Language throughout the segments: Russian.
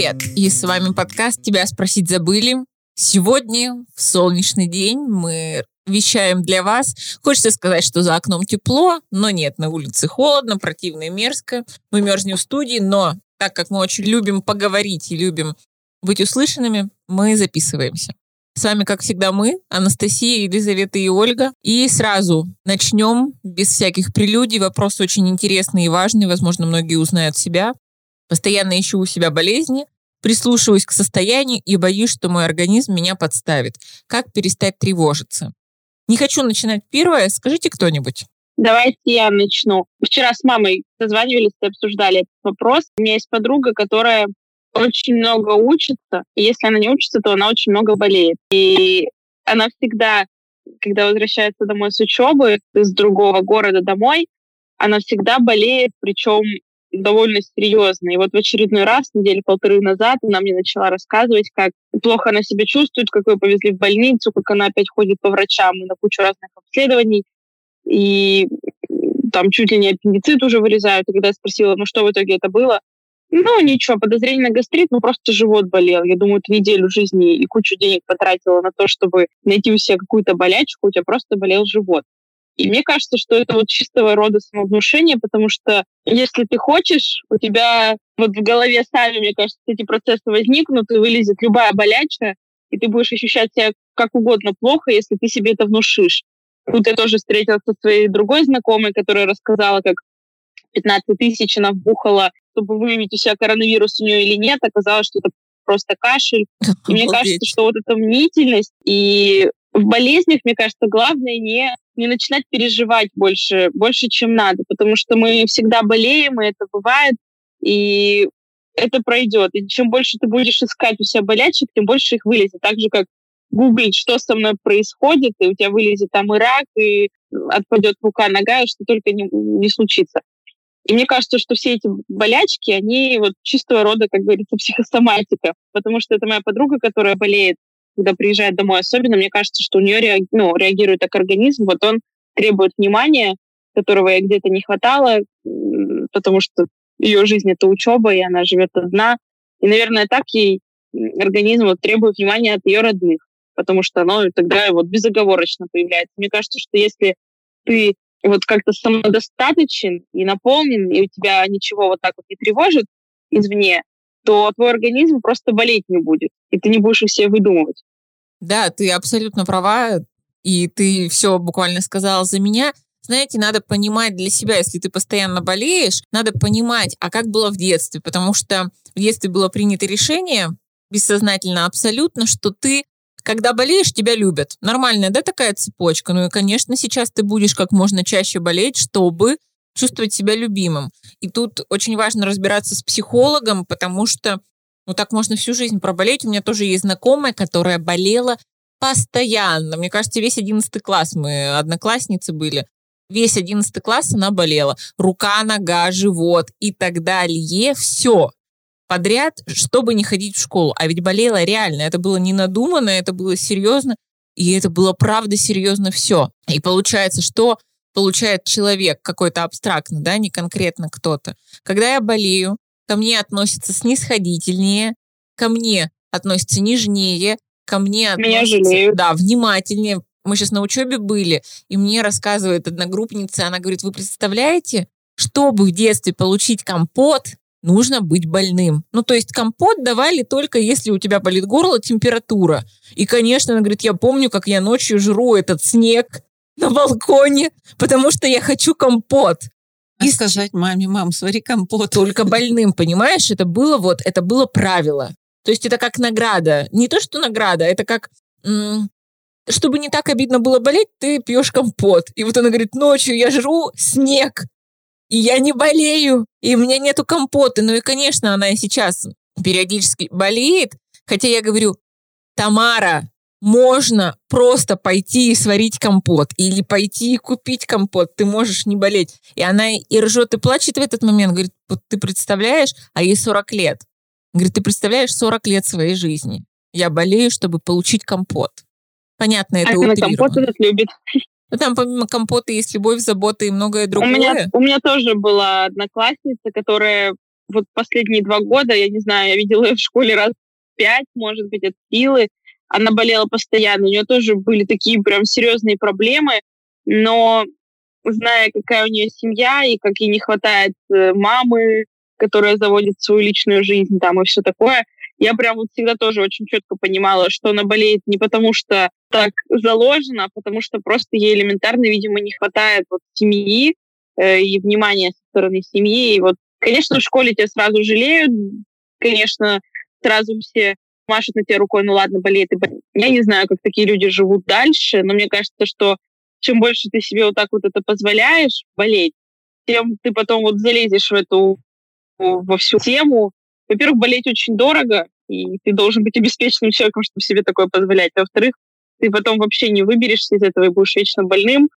Привет! И с вами подкаст «Тебя спросить забыли». Сегодня, в солнечный день, мы вещаем для вас. Хочется сказать, что за окном тепло, но нет, на улице холодно, противно и мерзко. Мы мерзнем в студии, но так как мы очень любим поговорить и любим быть услышанными, мы записываемся. С вами, как всегда, мы, Анастасия, Елизавета и Ольга. И сразу начнем, без всяких прелюдий. Вопрос очень интересный и важный. Возможно, многие узнают себя. Постоянно ищу у себя болезни, прислушиваюсь к состоянию и боюсь, что мой организм меня подставит. Как перестать тревожиться? Не хочу начинать первое. Скажите кто-нибудь. Давайте я начну. Вчера с мамой созванивались и обсуждали этот вопрос. У меня есть подруга, которая очень много учится. И если она не учится, то она очень много болеет. И она всегда, когда возвращается домой с учебы, из другого города домой, она всегда болеет, причем довольно серьезно. И вот в очередной раз, недели полторы назад, она мне начала рассказывать, как плохо она себя чувствует, как ее повезли в больницу, как она опять ходит по врачам и на кучу разных обследований. И там чуть ли не аппендицит уже вырезают. И когда я спросила, ну что в итоге это было, ну, ничего, подозрение на гастрит, ну, просто живот болел. Я думаю, ты неделю жизни и кучу денег потратила на то, чтобы найти у себя какую-то болячку, у тебя просто болел живот. И мне кажется, что это вот чистого рода самовнушение, потому что если ты хочешь, у тебя вот в голове сами, мне кажется, эти процессы возникнут, и вылезет любая болячка, и ты будешь ощущать себя как угодно плохо, если ты себе это внушишь. Тут я тоже встретилась со своей другой знакомой, которая рассказала, как 15 тысяч она вбухала, чтобы выявить у себя коронавирус у нее или нет. Оказалось, что это просто кашель. И мне кажется, что вот эта мнительность и в болезнях, мне кажется, главное не, не начинать переживать больше, больше, чем надо, потому что мы всегда болеем, и это бывает, и это пройдет. И чем больше ты будешь искать у себя болячек, тем больше их вылезет. Так же, как гуглить, что со мной происходит, и у тебя вылезет там и рак, и отпадет рука, нога, и что только не, не случится. И мне кажется, что все эти болячки, они вот чистого рода, как говорится, психосоматика. Потому что это моя подруга, которая болеет, когда приезжает домой особенно, мне кажется, что у нее реаг... ну, реагирует так организм, вот он требует внимания, которого ей где-то не хватало, потому что ее жизнь — это учеба, и она живет одна. И, наверное, так ей организм вот требует внимания от ее родных, потому что оно тогда вот безоговорочно появляется. Мне кажется, что если ты вот как-то самодостаточен и наполнен, и у тебя ничего вот так вот не тревожит извне, то твой организм просто болеть не будет, и ты не будешь все выдумывать. Да, ты абсолютно права, и ты все буквально сказала за меня. Знаете, надо понимать для себя, если ты постоянно болеешь, надо понимать, а как было в детстве, потому что в детстве было принято решение, бессознательно абсолютно, что ты когда болеешь, тебя любят. Нормальная, да, такая цепочка? Ну и, конечно, сейчас ты будешь как можно чаще болеть, чтобы чувствовать себя любимым. И тут очень важно разбираться с психологом, потому что ну так можно всю жизнь проболеть. У меня тоже есть знакомая, которая болела постоянно. Мне кажется, весь одиннадцатый класс мы одноклассницы были. Весь одиннадцатый класс она болела. Рука, нога, живот и так далее. Все подряд, чтобы не ходить в школу. А ведь болела реально. Это было не надуманно, это было серьезно. И это было правда серьезно все. И получается, что получает человек какой-то абстрактно, да, не конкретно кто-то. Когда я болею, ко мне относятся снисходительнее, ко мне относятся нежнее, ко мне относятся, Меня жалеют. да, внимательнее. Мы сейчас на учебе были, и мне рассказывает одногруппница, она говорит, вы представляете, чтобы в детстве получить компот, нужно быть больным. Ну, то есть компот давали только если у тебя болит горло, температура. И, конечно, она говорит, я помню, как я ночью жру этот снег на балконе, потому что я хочу компот. И сказать маме, мам, свари компот. Только больным, понимаешь? Это было вот, это было правило. То есть это как награда. Не то, что награда, это как чтобы не так обидно было болеть, ты пьешь компот. И вот она говорит, ночью я жру снег, и я не болею, и у меня нету компота. Ну и, конечно, она и сейчас периодически болеет, хотя я говорю, Тамара, можно просто пойти и сварить компот или пойти и купить компот, ты можешь не болеть. И она и ржет, и плачет в этот момент, говорит, вот ты представляешь, а ей 40 лет. Говорит, ты представляешь 40 лет своей жизни. Я болею, чтобы получить компот. Понятно, это а компот этот любит. Ну, там помимо компота есть любовь, забота и многое другое. У меня, у меня тоже была одноклассница, которая вот последние два года, я не знаю, я видела ее в школе раз пять, может быть, от силы. Она болела постоянно, у нее тоже были такие прям серьезные проблемы, но зная, какая у нее семья и как ей не хватает э, мамы, которая заводит свою личную жизнь там и все такое, я прям вот всегда тоже очень четко понимала, что она болеет не потому, что так заложено, а потому что просто ей элементарно, видимо, не хватает вот семьи э, и внимания со стороны семьи. И вот, конечно, в школе тебя сразу жалеют, конечно, сразу все машут на тебя рукой, ну ладно, болеет и болеет. Я не знаю, как такие люди живут дальше, но мне кажется, что чем больше ты себе вот так вот это позволяешь болеть, тем ты потом вот залезешь в эту во всю тему, во-первых, болеть очень дорого, и ты должен быть обеспеченным человеком, чтобы себе такое позволять. Во-вторых, ты потом вообще не выберешься из этого и будешь вечно больным,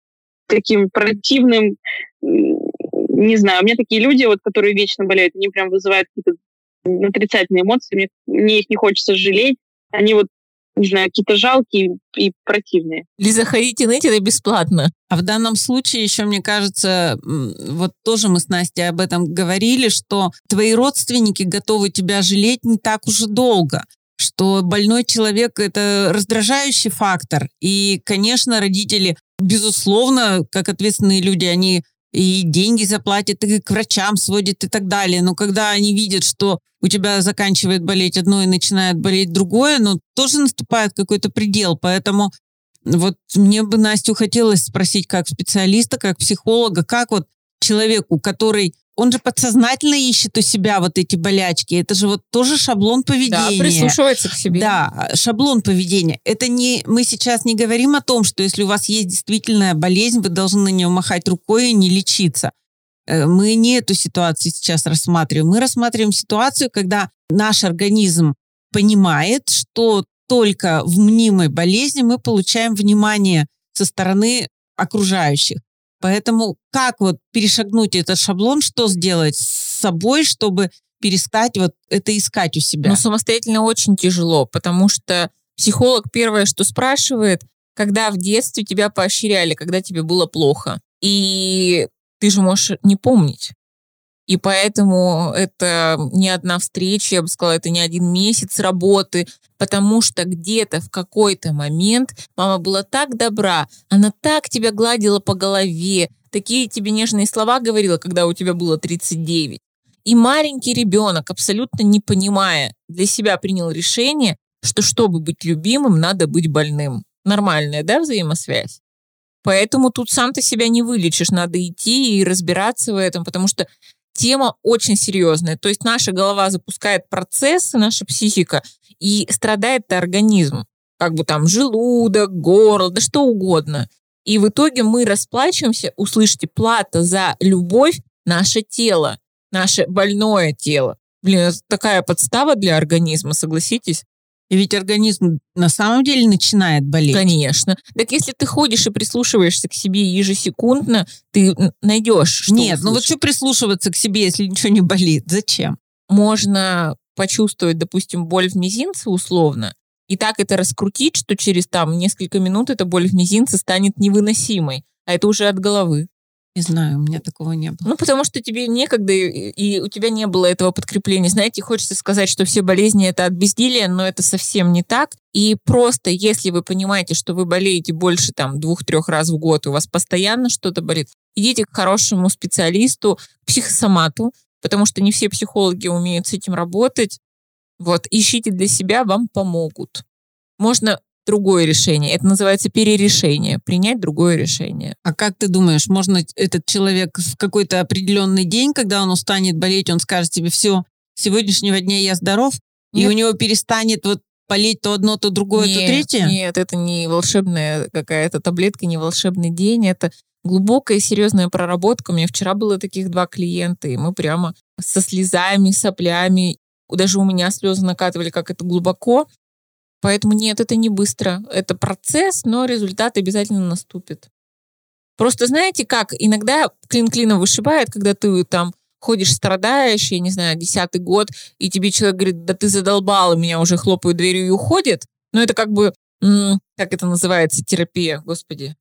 таким противным. Не знаю, у меня такие люди, вот, которые вечно болеют, они прям вызывают какие-то отрицательные эмоции, мне, мне их не хочется жалеть. Они вот не знаю, какие-то жалкие и противные. Лиза, ходите ныть, это бесплатно. А в данном случае еще, мне кажется, вот тоже мы с Настей об этом говорили, что твои родственники готовы тебя жалеть не так уже долго что больной человек – это раздражающий фактор. И, конечно, родители, безусловно, как ответственные люди, они и деньги заплатят, и к врачам сводят и так далее. Но когда они видят, что у тебя заканчивает болеть одно и начинает болеть другое, ну, тоже наступает какой-то предел. Поэтому вот мне бы Настю хотелось спросить как специалиста, как психолога, как вот человеку, который он же подсознательно ищет у себя вот эти болячки. Это же вот тоже шаблон поведения. Да, прислушивается к себе. Да, шаблон поведения. Это не... Мы сейчас не говорим о том, что если у вас есть действительная болезнь, вы должны на нее махать рукой и не лечиться. Э, мы не эту ситуацию сейчас рассматриваем. Мы рассматриваем ситуацию, когда наш организм понимает, что только в мнимой болезни мы получаем внимание со стороны окружающих. Поэтому как вот перешагнуть этот шаблон, что сделать с собой, чтобы перестать вот это искать у себя? Ну, самостоятельно очень тяжело, потому что психолог первое, что спрашивает, когда в детстве тебя поощряли, когда тебе было плохо. И ты же можешь не помнить. И поэтому это не одна встреча, я бы сказала, это не один месяц работы, потому что где-то в какой-то момент мама была так добра, она так тебя гладила по голове, такие тебе нежные слова говорила, когда у тебя было 39. И маленький ребенок, абсолютно не понимая, для себя принял решение, что чтобы быть любимым, надо быть больным. Нормальная, да, взаимосвязь? Поэтому тут сам ты себя не вылечишь, надо идти и разбираться в этом, потому что тема очень серьезная. То есть наша голова запускает процессы, наша психика, и страдает организм. Как бы там желудок, горло, да что угодно. И в итоге мы расплачиваемся, услышите, плата за любовь наше тело, наше больное тело. Блин, это такая подстава для организма, согласитесь? И ведь организм на самом деле начинает болеть. Конечно. Так если ты ходишь и прислушиваешься к себе ежесекундно, ты найдешь, что Нет, услышать. ну вот что прислушиваться к себе, если ничего не болит? Зачем? Можно почувствовать, допустим, боль в мизинце условно, и так это раскрутить, что через там несколько минут эта боль в мизинце станет невыносимой. А это уже от головы. Не знаю, у меня такого не было. Ну, потому что тебе некогда, и у тебя не было этого подкрепления. Знаете, хочется сказать, что все болезни это от безделия, но это совсем не так. И просто, если вы понимаете, что вы болеете больше там двух-трех раз в год, у вас постоянно что-то болит, идите к хорошему специалисту, к психосомату, потому что не все психологи умеют с этим работать. Вот, ищите для себя, вам помогут. Можно другое решение. Это называется перерешение, принять другое решение. А как ты думаешь, можно этот человек в какой-то определенный день, когда он устанет болеть, он скажет тебе, все, с сегодняшнего дня я здоров, нет. и у него перестанет вот болеть то одно, то другое, нет, то третье? Нет, это не волшебная какая-то таблетка, не волшебный день, это глубокая серьезная проработка. У меня вчера было таких два клиента, и мы прямо со слезами, соплями, даже у меня слезы накатывали, как это глубоко. Поэтому нет, это не быстро. Это процесс, но результат обязательно наступит. Просто знаете как, иногда клин клином вышибает, когда ты там ходишь, страдаешь, я не знаю, десятый год, и тебе человек говорит, да ты задолбал, и меня уже хлопают дверью и уходит. Но это как бы, как это называется, терапия, господи.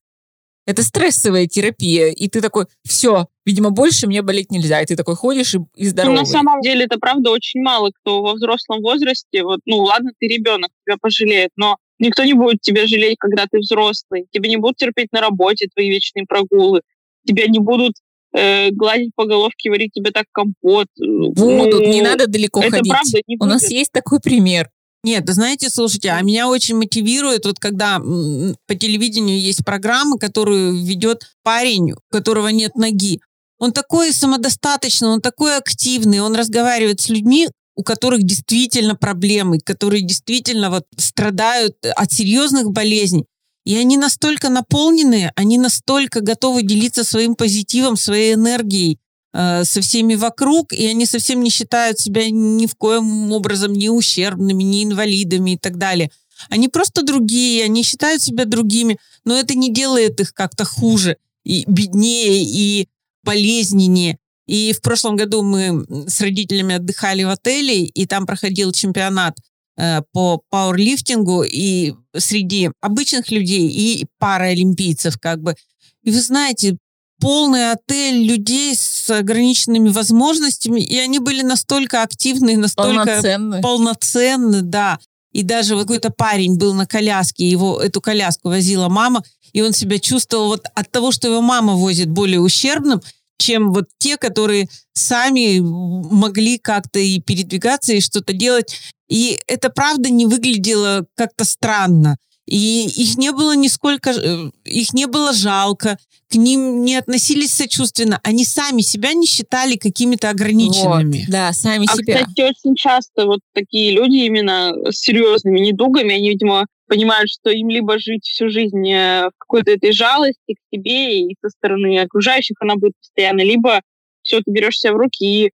Это стрессовая терапия, и ты такой, все, видимо, больше мне болеть нельзя. И ты такой ходишь и, и здоровый. Ну, на самом деле это правда очень мало кто во взрослом возрасте, вот, ну ладно, ты ребенок, тебя пожалеет, но никто не будет тебя жалеть, когда ты взрослый. Тебя не будут терпеть на работе твои вечные прогулы. Тебя не будут э, гладить по головке, варить тебе так компот. Будут, ну, не надо далеко это ходить. правда не У нас есть такой пример. Нет, знаете, слушайте, а меня очень мотивирует, вот когда по телевидению есть программа, которую ведет парень, у которого нет ноги. Он такой самодостаточный, он такой активный, он разговаривает с людьми, у которых действительно проблемы, которые действительно вот страдают от серьезных болезней. И они настолько наполненные, они настолько готовы делиться своим позитивом, своей энергией э, со всеми вокруг, и они совсем не считают себя ни в коем образом ни ущербными, ни инвалидами и так далее. Они просто другие, они считают себя другими, но это не делает их как-то хуже, и беднее, и болезненнее. И в прошлом году мы с родителями отдыхали в отеле, и там проходил чемпионат э, по пауэрлифтингу и среди обычных людей и паралимпийцев как бы. И вы знаете, полный отель людей с ограниченными возможностями, и они были настолько активны, настолько Полноценный. полноценны, да. И даже вот какой-то парень был на коляске, его эту коляску возила мама, и он себя чувствовал вот от того, что его мама возит более ущербным, чем вот те, которые сами могли как-то и передвигаться, и что-то делать. И это правда не выглядело как-то странно. И их не было нисколько, э, их не было жалко, к ним не относились сочувственно. Они сами себя не считали какими-то ограниченными. Вот, да, сами А, себя. кстати, очень часто вот такие люди именно с серьезными недугами, они, видимо, понимают, что им либо жить всю жизнь э, в какой-то этой жалости к себе и со стороны окружающих она будет постоянно, либо все, ты берешь себя в руки и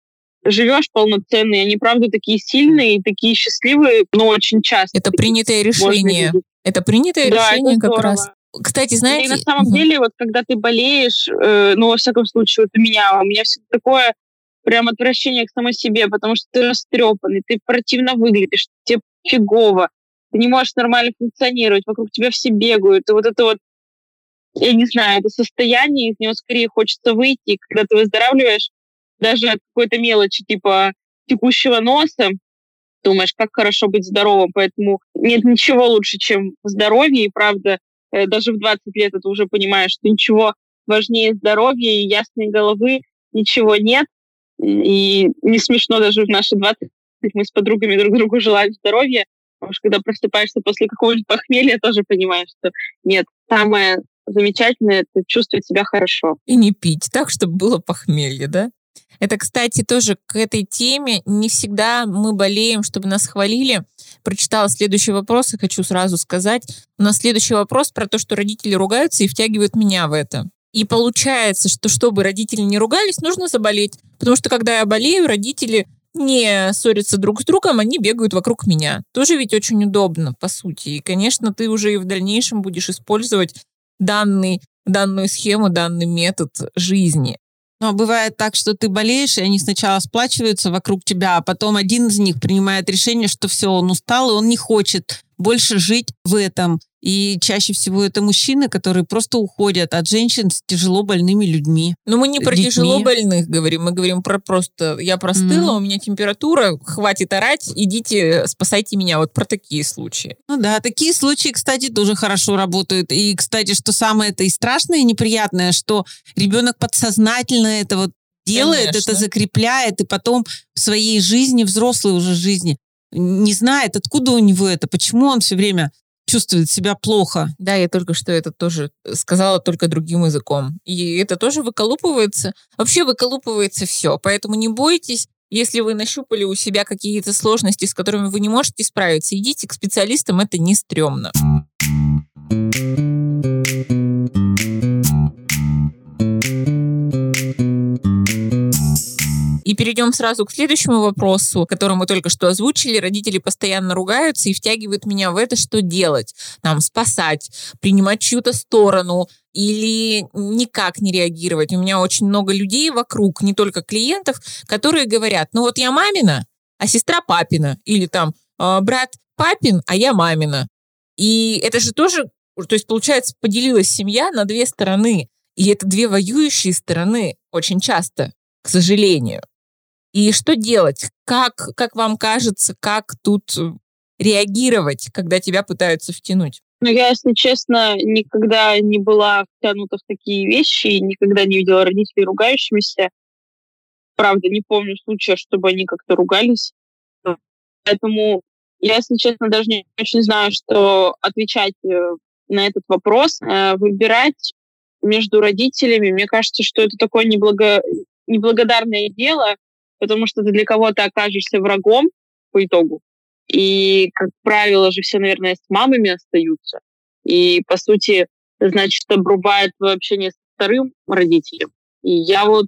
живешь полноценно. И они, правда, такие сильные и такие счастливые, но очень часто. Это принятое решение. видеть. Это принятое Да, решение как здорово. раз. Кстати, И знаете... на самом Мгм. деле, вот когда ты болеешь, э, ну, во всяком случае, вот у меня, у меня всегда такое прям отвращение к самой себе, потому что ты растрепанный, ты противно выглядишь, тебе фигово, ты не можешь нормально функционировать, вокруг тебя все бегают, и вот это вот, я не знаю, это состояние, из него скорее хочется выйти, и когда ты выздоравливаешь, даже от какой-то мелочи, типа текущего носа, думаешь, как хорошо быть здоровым, поэтому нет ничего лучше, чем здоровье, и правда, э, даже в 20 лет это уже понимаешь, что ничего важнее здоровья и ясной головы ничего нет. И не смешно даже в наши 20 мы с подругами друг другу желаем здоровья, потому что когда просыпаешься после какого-нибудь похмелья, тоже понимаешь, что нет, самое замечательное — это чувствовать себя хорошо. И не пить так, чтобы было похмелье, да? Это, кстати, тоже к этой теме. Не всегда мы болеем, чтобы нас хвалили. Прочитала следующий вопрос и хочу сразу сказать. У нас следующий вопрос про то, что родители ругаются и втягивают меня в это. И получается, что чтобы родители не ругались, нужно заболеть. Потому что когда я болею, родители не ссорятся друг с другом, они бегают вокруг меня. Тоже ведь очень удобно, по сути. И, конечно, ты уже и в дальнейшем будешь использовать данный, данную схему, данный метод жизни. Но бывает так, что ты болеешь, и они сначала сплачиваются вокруг тебя, а потом один из них принимает решение, что все, он устал, и он не хочет больше жить в этом. И чаще всего это мужчины, которые просто уходят от женщин с тяжело больными людьми. Но мы не про детьми. тяжело больных говорим, мы говорим про просто я простыла, Мгм. у меня температура, хватит орать, идите, спасайте меня. Вот про такие случаи. Ну да, такие случаи, кстати, тоже хорошо работают. И, кстати, что самое это и страшное, и неприятное, что ребенок подсознательно это вот делает, Конечно. это закрепляет, и потом в своей жизни, взрослой уже жизни, не знает, откуда у него это, почему он все время чувствует себя плохо. Да, я только что это тоже сказала только другим языком. И это тоже выколупывается. Вообще выколупывается все. Поэтому не бойтесь, если вы нащупали у себя какие-то сложности, с которыми вы не можете справиться, идите к специалистам, это не стрёмно. И перейдем сразу к следующему вопросу, который мы только что озвучили. Родители постоянно ругаются и втягивают меня в это, что делать. Там, спасать, принимать чью-то сторону или никак не реагировать. У меня очень много людей вокруг, не только клиентов, которые говорят, ну вот я мамина, а сестра папина. Или там «А, брат папин, а я мамина. И это же тоже, то есть получается, поделилась семья на две стороны. И это две воюющие стороны очень часто, к сожалению. И что делать? Как, как вам кажется, как тут реагировать, когда тебя пытаются втянуть? Ну, я, если честно, никогда не была втянута в такие вещи, никогда не видела родителей ругающимися. Правда, не помню случая, чтобы они как-то ругались. Поэтому я, если честно, даже не очень знаю, что отвечать э, на этот вопрос. Э, выбирать между родителями, мне кажется, что это такое неблаго... неблагодарное дело, потому что ты для кого-то окажешься врагом по итогу. И, как правило же, все, наверное, с мамами остаются. И, по сути, значит, обрубает твое общение с вторым родителем. И я вот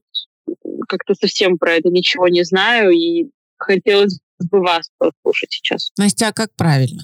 как-то совсем про это ничего не знаю, и хотелось бы вас послушать сейчас. Настя, а как правильно?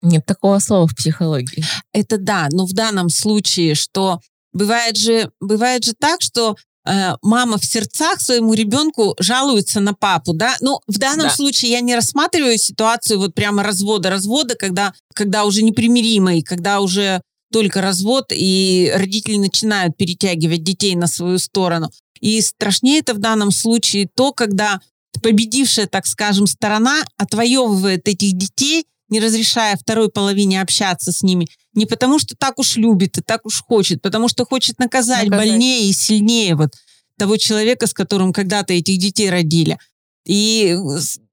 Нет такого слова в психологии. Это да, но в данном случае, что бывает же, бывает же так, что э, мама в сердцах своему ребенку жалуется на папу, да? Ну, в данном да. случае я не рассматриваю ситуацию вот прямо развода, развода, когда, когда уже непримиримый, когда уже только развод, и родители начинают перетягивать детей на свою сторону. И страшнее это в данном случае то, когда победившая, так скажем, сторона отвоевывает этих детей, не разрешая второй половине общаться с ними, не потому что так уж любит и так уж хочет, потому что хочет наказать, наказать. больнее и сильнее вот того человека, с которым когда-то этих детей родили. И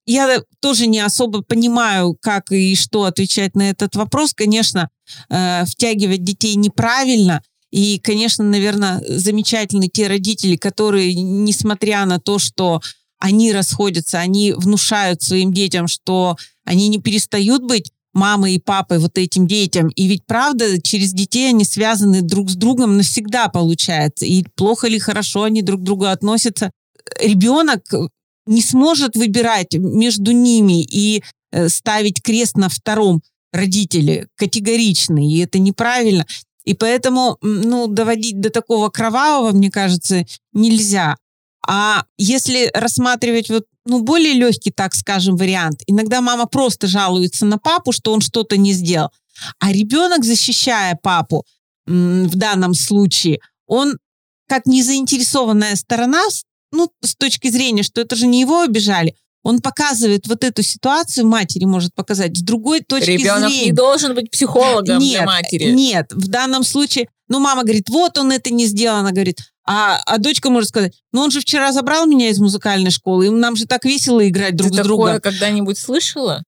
я тоже не особо понимаю, как и что отвечать на этот вопрос. Конечно, э, втягивать детей неправильно. И, конечно, наверное, замечательны те родители, которые, несмотря на то, что они расходятся, они внушают своим детям, что они не перестают быть мамой и папой вот этим детям. И ведь правда, через детей они связаны друг с другом навсегда получается. И плохо или хорошо они друг к другу относятся. Ребенок не сможет выбирать между ними и э, ставить крест на втором родителе категорично, и это неправильно. И поэтому, ну, доводить до такого кровавого, мне кажется, нельзя. А если рассматривать вот ну, более легкий, так скажем, вариант, иногда мама просто жалуется на папу, что он что-то не сделал. А ребенок, защищая папу в данном случае, он как незаинтересованная сторона, ну, с точки зрения, что это же не его обижали, он показывает вот эту ситуацию, матери может показать с другой точки Ребенок зрения. не должен быть психологом нет, для матери. Нет, в данном случае, ну, мама говорит, вот он это не сделал, она говорит, а, а дочка может сказать, ну он же вчера забрал меня из музыкальной школы, и нам же так весело играть друг ты с другом. Ты такое когда-нибудь слышала?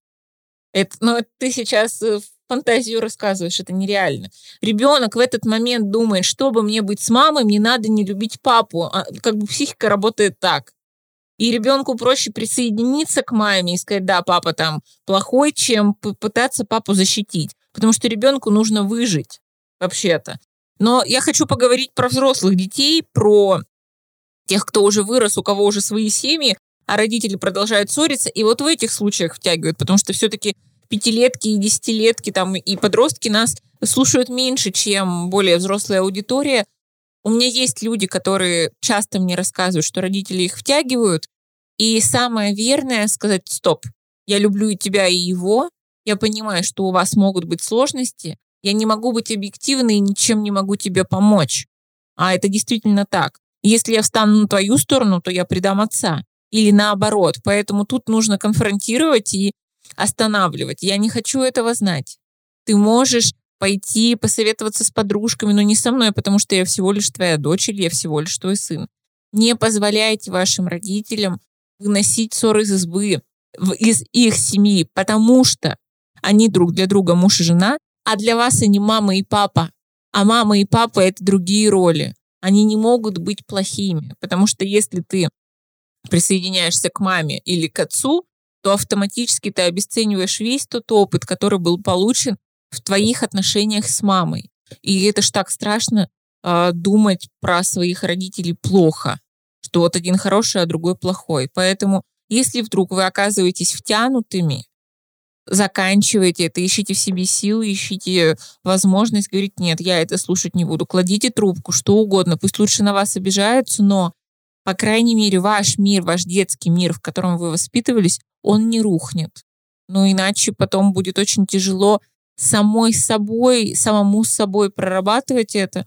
Это, ну, ты сейчас э, фантазию рассказываешь, это нереально. Ребенок в этот момент думает, чтобы мне быть с мамой, мне надо не любить папу. А, как бы психика работает так. И ребенку проще присоединиться к маме и сказать, да, папа там плохой, чем пытаться папу защитить. Потому что ребенку нужно выжить вообще-то. Но я хочу поговорить про взрослых детей, про тех, кто уже вырос, у кого уже свои семьи, а родители продолжают ссориться. И вот в этих случаях втягивают, потому что все-таки пятилетки и десятилетки там и подростки нас слушают меньше, чем более взрослая аудитория. У меня есть люди, которые часто мне рассказывают, что родители их втягивают. И самое верное сказать «стоп». Я люблю и тебя, и его. Я понимаю, что у вас могут быть сложности, я не могу быть объективной и ничем не могу тебе помочь. А это действительно так. Если я встану на твою сторону, то я предам отца. Или наоборот. Поэтому тут нужно конфронтировать и останавливать. Я не хочу этого знать. Ты можешь пойти посоветоваться с подружками, но не со мной, потому что я всего лишь твоя дочь или я всего лишь твой сын. Не позволяйте вашим родителям выносить ссоры из избы, из их семьи, потому что они друг для друга муж и жена, а для вас они мама и папа. А мама и папа — это другие роли. Они не могут быть плохими, потому что если ты присоединяешься к маме или к отцу, то автоматически ты обесцениваешь весь тот опыт, который был получен в твоих отношениях с мамой. И это ж так страшно э, думать про своих родителей плохо, что вот один хороший, а другой плохой. Поэтому, если вдруг вы оказываетесь втянутыми заканчивайте это, ищите в себе силы, ищите возможность говорить, нет, я это слушать не буду. Кладите трубку, что угодно, пусть лучше на вас обижаются, но, по крайней мере, ваш мир, ваш детский мир, в котором вы воспитывались, он не рухнет. Но иначе потом будет очень тяжело самой собой, самому с собой прорабатывать это.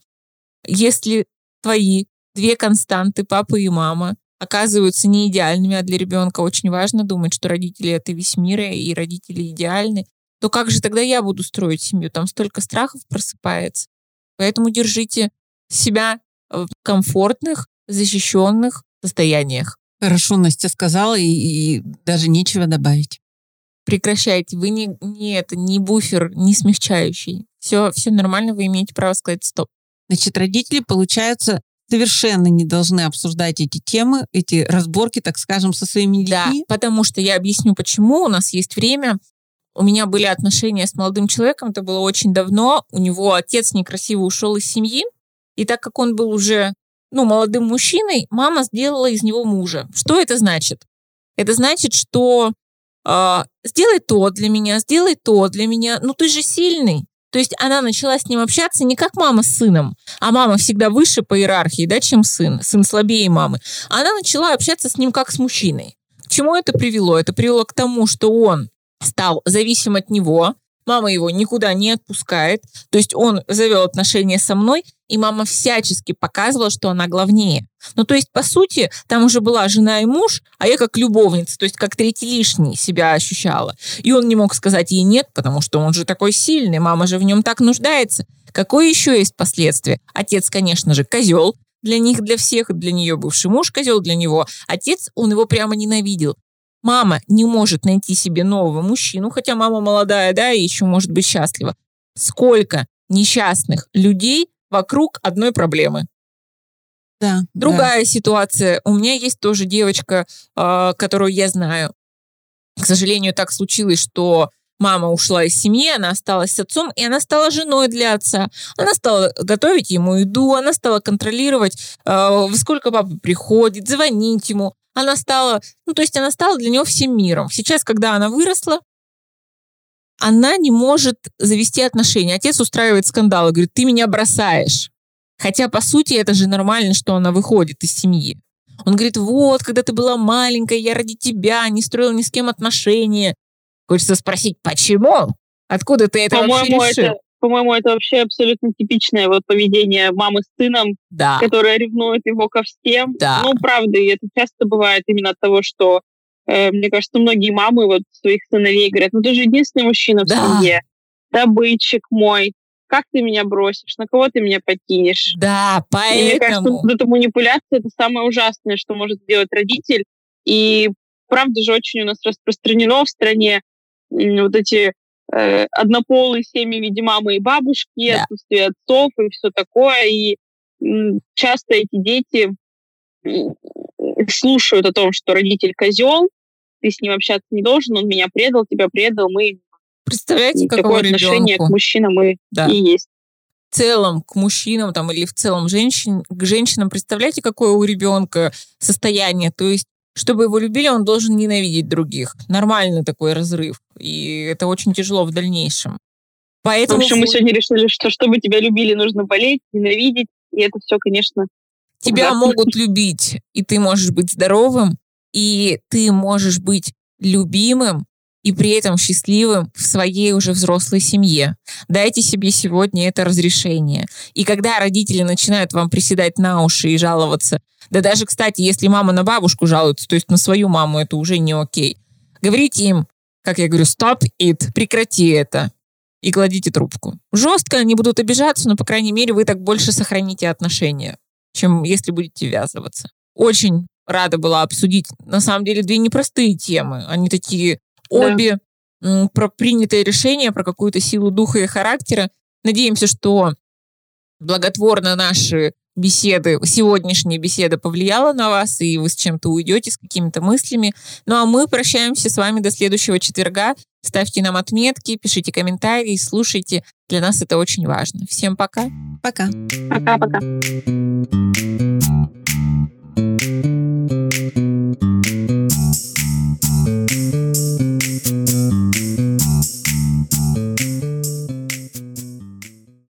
Если твои две константы, папа и мама, оказываются не идеальными, а для ребенка очень важно думать, что родители это весь мир, и родители идеальны, то как же тогда я буду строить семью? Там столько страхов просыпается. Поэтому держите себя в комфортных, защищенных состояниях. Хорошо, Настя сказала, и, и даже нечего добавить. Прекращайте. Вы не, не это, не буфер, не смягчающий. Все, все нормально, вы имеете право сказать стоп. Значит, родители, получается, совершенно не должны обсуждать эти темы, эти разборки, так скажем, со своими детьми. Да, потому что я объясню, почему. У нас есть время. У меня были отношения с молодым человеком, это было очень давно. У него отец некрасиво ушел из семьи. И так как он был уже ну, молодым мужчиной, мама сделала из него мужа. Что это значит? Это значит, что э, сделай то для меня, сделай то для меня. Ну, ты же сильный. То есть она начала с ним общаться не как мама с сыном, а мама всегда выше по иерархии, да, чем сын. Сын слабее мамы. Она начала общаться с ним как с мужчиной. К чему это привело? Это привело к тому, что он стал зависим от него, мама его никуда не отпускает, то есть он завел отношения со мной, и мама всячески показывала, что она главнее. Ну, то есть, по сути, там уже была жена и муж, а я как любовница, то есть как третий лишний себя ощущала. И он не мог сказать ей нет, потому что он же такой сильный, мама же в нем так нуждается. Какое еще есть последствие? Отец, конечно же, козел, для них, для всех, для нее бывший муж козел, для него отец, он его прямо ненавидел. Мама не может найти себе нового мужчину, хотя мама молодая, да, и еще может быть счастлива. Сколько несчастных людей вокруг одной проблемы. Да, Другая да. ситуация. У меня есть тоже девочка, э, которую я знаю. К сожалению, так случилось, что мама ушла из семьи, она осталась с отцом, и она стала женой для отца. Она стала готовить ему еду, она стала контролировать, э, во сколько папа приходит, звонить ему. Она стала, ну, то есть она стала для него всем миром. Сейчас, когда она выросла, она не может завести отношения. Отец устраивает скандал и говорит, ты меня бросаешь. Хотя, по сути, это же нормально, что она выходит из семьи. Он говорит, вот, когда ты была маленькая, я ради тебя не строил ни с кем отношения. Хочется спросить, почему? Откуда ты это по-моему, вообще решил? Это, по-моему, это вообще абсолютно типичное вот поведение мамы с сыном, да. которая ревнует его ко всем. Да. Ну, правда, и это часто бывает именно от того, что Э, мне кажется, многие мамы вот своих сыновей говорят, ну ты же единственный мужчина в да. семье, добытчик мой, как ты меня бросишь, на кого ты меня покинешь. Да, поэтому... И мне кажется, вот эта манипуляция — это самое ужасное, что может сделать родитель. И правда же очень у нас распространено в стране вот эти однополые семьи в виде мамы и бабушки, да. отсутствие отцов и все такое. И часто эти дети слушают о том, что родитель козел, ты с ним общаться не должен, он меня предал, тебя предал, мы... Представляете, какое отношение к мужчинам и, да. и есть. В целом к мужчинам там, или в целом женщин, к женщинам, представляете, какое у ребенка состояние? То есть чтобы его любили, он должен ненавидеть других. Нормальный такой разрыв. И это очень тяжело в дальнейшем. Поэтому... В общем, мы сегодня решили, что чтобы тебя любили, нужно болеть, ненавидеть. И это все, конечно, Тебя да. могут любить, и ты можешь быть здоровым, и ты можешь быть любимым, и при этом счастливым в своей уже взрослой семье. Дайте себе сегодня это разрешение. И когда родители начинают вам приседать на уши и жаловаться, да даже, кстати, если мама на бабушку жалуется, то есть на свою маму, это уже не окей. Говорите им, как я говорю, stop it, прекрати это и кладите трубку. Жестко они будут обижаться, но, по крайней мере, вы так больше сохраните отношения чем если будете ввязываться. Очень рада была обсудить, на самом деле, две непростые темы. Они такие обе да. про принятое решение, про какую-то силу духа и характера. Надеемся, что благотворно наши беседы, сегодняшняя беседа повлияла на вас, и вы с чем-то уйдете, с какими-то мыслями. Ну а мы прощаемся с вами до следующего четверга. Ставьте нам отметки, пишите комментарии, слушайте. Для нас это очень важно. Всем пока. Пока. Пока-пока.